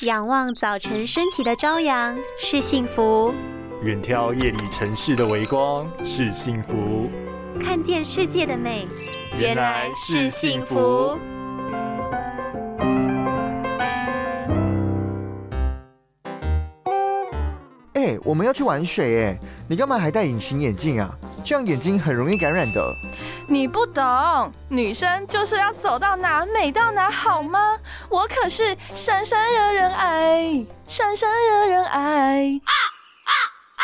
仰望早晨升起的朝阳是幸福，远眺夜里城市的微光是幸福，看见世界的美原来是幸福。哎，我们要去玩水哎，你干嘛还戴隐形眼镜啊？这样眼睛很容易感染的。你不懂，女生就是要走到哪美到哪，好吗？我可是闪闪惹人爱，闪闪惹人爱。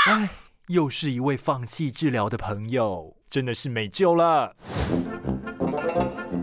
哎，又是一位放弃治疗的朋友，真的是没救了。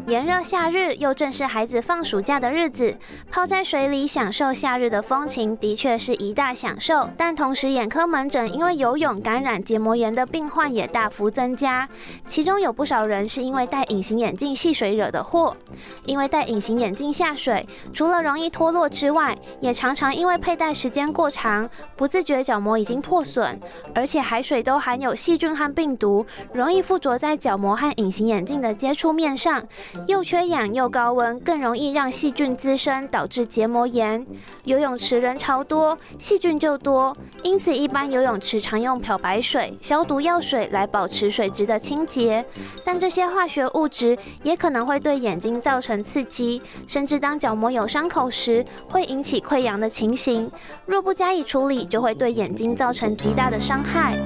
炎热夏日，又正是孩子放暑假的日子，泡在水里享受夏日的风情，的确是一大享受。但同时，眼科门诊因为游泳感染结膜炎的病患也大幅增加，其中有不少人是因为戴隐形眼镜戏水惹的祸。因为戴隐形眼镜下水，除了容易脱落之外，也常常因为佩戴时间过长，不自觉角膜已经破损，而且海水都含有细菌和病毒，容易附着在角膜和隐形眼镜的接触面上。又缺氧又高温，更容易让细菌滋生，导致结膜炎。游泳池人潮多，细菌就多，因此一般游泳池常用漂白水、消毒药水来保持水质的清洁。但这些化学物质也可能会对眼睛造成刺激，甚至当角膜有伤口时，会引起溃疡的情形。若不加以处理，就会对眼睛造成极大的伤害。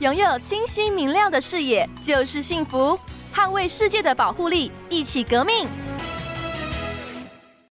拥有清晰明亮的视野就是幸福。捍卫世界的保护力，一起革命！